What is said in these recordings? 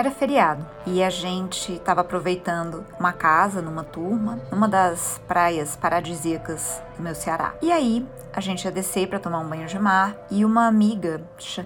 Era feriado e a gente estava aproveitando uma casa numa turma, numa das praias paradisíacas do meu Ceará. E aí a gente ia descer para tomar um banho de mar e uma amiga,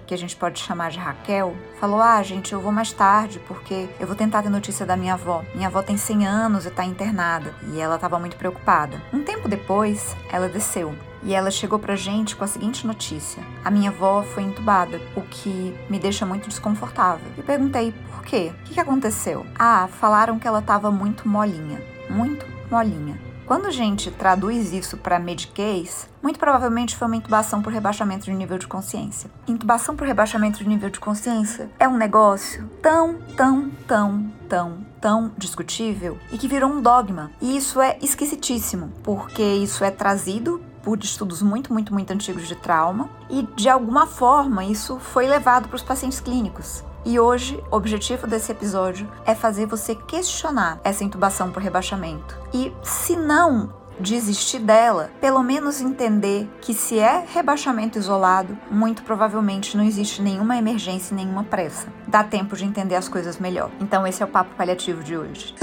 que a gente pode chamar de Raquel, falou: Ah, gente, eu vou mais tarde porque eu vou tentar ter notícia da minha avó. Minha avó tem 100 anos e está internada. E ela estava muito preocupada. Um tempo depois, ela desceu e ela chegou pra gente com a seguinte notícia: A minha avó foi entubada, o que me deixa muito desconfortável. E perguntei por quê? O que aconteceu? Ah, falaram que ela estava muito molinha. Muito molinha. Quando a gente traduz isso para Medicaid, muito provavelmente foi uma intubação por rebaixamento de nível de consciência. Intubação por rebaixamento de nível de consciência é um negócio tão, tão, tão, tão, tão discutível e que virou um dogma. E isso é esquisitíssimo, porque isso é trazido por estudos muito, muito, muito antigos de trauma e de alguma forma isso foi levado para os pacientes clínicos. E hoje, o objetivo desse episódio é fazer você questionar essa intubação por rebaixamento. E, se não desistir dela, pelo menos entender que se é rebaixamento isolado, muito provavelmente não existe nenhuma emergência e nenhuma pressa. Dá tempo de entender as coisas melhor. Então esse é o papo paliativo de hoje.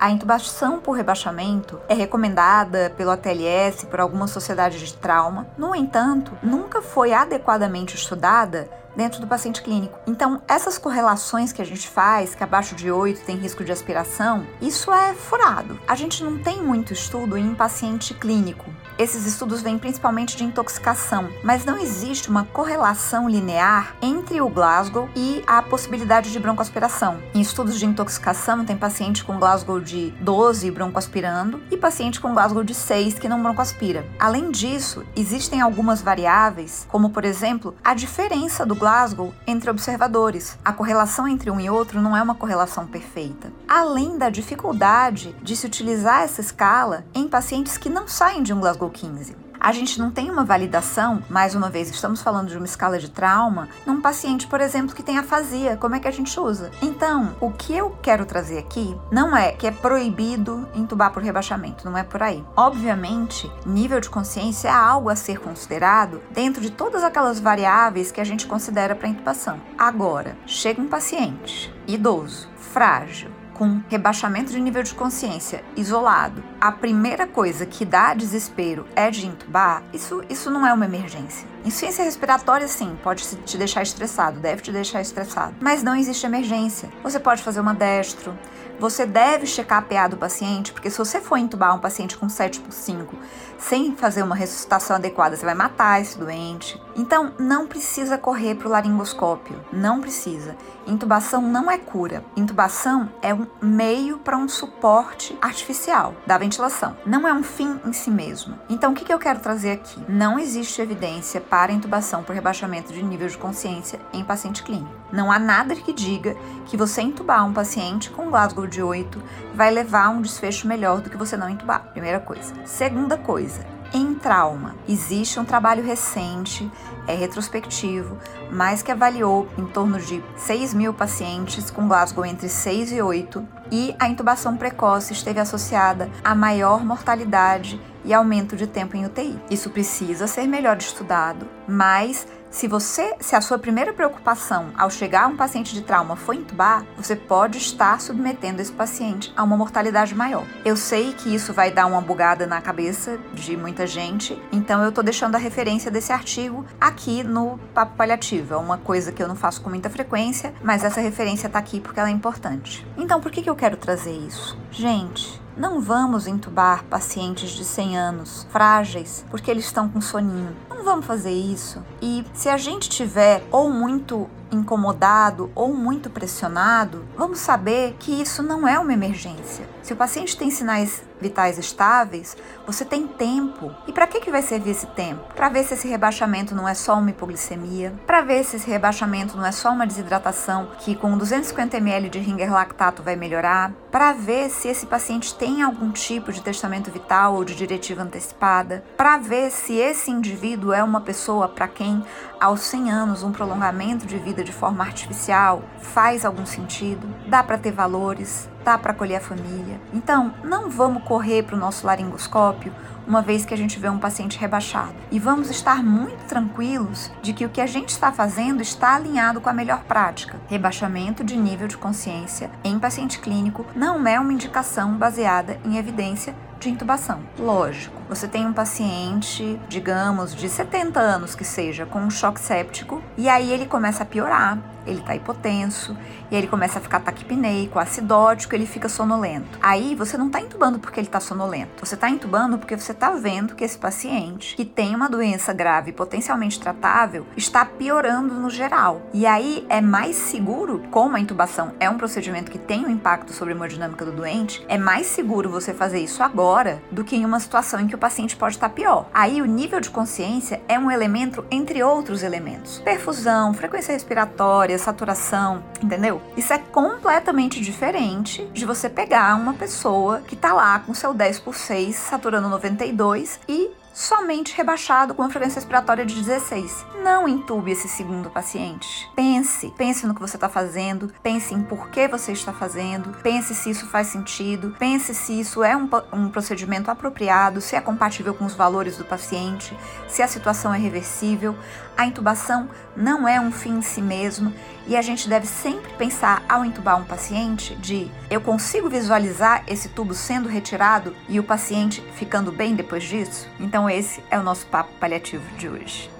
A intubação por rebaixamento é recomendada pelo ATLS por algumas sociedades de trauma. No entanto, nunca foi adequadamente estudada dentro do paciente clínico. Então, essas correlações que a gente faz, que abaixo de 8 tem risco de aspiração, isso é furado. A gente não tem muito estudo em paciente clínico. Esses estudos vêm principalmente de intoxicação, mas não existe uma correlação linear entre o Glasgow e a possibilidade de broncoaspiração. Em estudos de intoxicação, tem paciente com Glasgow de 12 broncoaspirando e paciente com Glasgow de 6 que não broncoaspira. Além disso, existem algumas variáveis, como por exemplo, a diferença do Glasgow entre observadores. A correlação entre um e outro não é uma correlação perfeita. Além da dificuldade de se utilizar essa escala em pacientes que não saem de um Glasgow 15. A gente não tem uma validação, mais uma vez, estamos falando de uma escala de trauma, num paciente, por exemplo, que tem afasia. Como é que a gente usa? Então, o que eu quero trazer aqui não é que é proibido entubar por rebaixamento, não é por aí. Obviamente, nível de consciência é algo a ser considerado dentro de todas aquelas variáveis que a gente considera para intubação. Agora, chega um paciente idoso, frágil, com rebaixamento de nível de consciência isolado, a primeira coisa que dá desespero é de intubar, isso, isso não é uma emergência. Insuficiência respiratória, sim, pode te deixar estressado, deve te deixar estressado. Mas não existe emergência. Você pode fazer uma destro, você deve checar a PA do paciente, porque se você for intubar um paciente com 7 por 5 sem fazer uma ressuscitação adequada, você vai matar esse doente. Então, não precisa correr para o laringoscópio, não precisa. Intubação não é cura. Intubação é um meio para um suporte artificial da ventilação. Não é um fim em si mesmo. Então, o que eu quero trazer aqui? Não existe evidência para intubação por rebaixamento de nível de consciência em paciente clínico. Não há nada que diga que você intubar um paciente com Glasgow de 8 vai levar a um desfecho melhor do que você não intubar. Primeira coisa. Segunda coisa, em trauma. Existe um trabalho recente, é retrospectivo, mas que avaliou em torno de 6 mil pacientes com Glasgow entre 6 e 8 e a intubação precoce esteve associada a maior mortalidade e aumento de tempo em UTI. Isso precisa ser melhor estudado, mas se você, se a sua primeira preocupação ao chegar a um paciente de trauma foi intubar, você pode estar submetendo esse paciente a uma mortalidade maior. Eu sei que isso vai dar uma bugada na cabeça de muita gente, então eu tô deixando a referência desse artigo aqui no papo paliativo. É uma coisa que eu não faço com muita frequência, mas essa referência tá aqui porque ela é importante. Então, por que que eu quero trazer isso? Gente, não vamos entubar pacientes de 100 anos, frágeis, porque eles estão com soninho. Não vamos fazer isso. E se a gente tiver ou muito incomodado ou muito pressionado, vamos saber que isso não é uma emergência. Se o paciente tem sinais vitais estáveis, você tem tempo. E para que, que vai servir esse tempo? Para ver se esse rebaixamento não é só uma hipoglicemia, para ver se esse rebaixamento não é só uma desidratação que com 250 ml de ringer lactato vai melhorar, para ver se esse paciente tem algum tipo de testamento vital ou de diretiva antecipada, para ver se esse indivíduo é uma pessoa para quem aos 100 anos um prolongamento de vida de forma artificial faz algum sentido, dá para ter valores, dá para acolher a família. Então, não vamos correr para o nosso laringoscópio uma vez que a gente vê um paciente rebaixado. E vamos estar muito tranquilos de que o que a gente está fazendo está alinhado com a melhor prática. Rebaixamento de nível de consciência em paciente clínico não é uma indicação baseada em evidência de intubação. Lógico, você tem um paciente, digamos, de 70 anos que seja, com um choque séptico, e aí ele começa a piorar, ele tá hipotenso, e aí ele começa a ficar taquipneico, acidótico, ele fica sonolento. Aí você não tá entubando porque ele tá sonolento, você tá entubando porque você tá vendo que esse paciente, que tem uma doença grave potencialmente tratável, está piorando no geral. E aí é mais seguro, como a intubação é um procedimento que tem um impacto sobre a hemodinâmica do doente, é mais seguro você fazer isso agora do que em uma situação em que o paciente pode estar pior. Aí o nível de consciência é um elemento entre outros elementos. Perfusão, frequência respiratória, saturação, entendeu? Isso é completamente diferente de você pegar uma pessoa que tá lá com seu 10 por 6 saturando 92 e somente rebaixado com uma frequência respiratória de 16. Não entube esse segundo paciente. Pense, pense no que você está fazendo, pense em por que você está fazendo, pense se isso faz sentido, pense se isso é um, um procedimento apropriado, se é compatível com os valores do paciente, se a situação é reversível. A intubação não é um fim em si mesmo e a gente deve sempre pensar ao intubar um paciente de eu consigo visualizar esse tubo sendo retirado e o paciente ficando bem depois disso? Então esse é o nosso papo paliativo de hoje.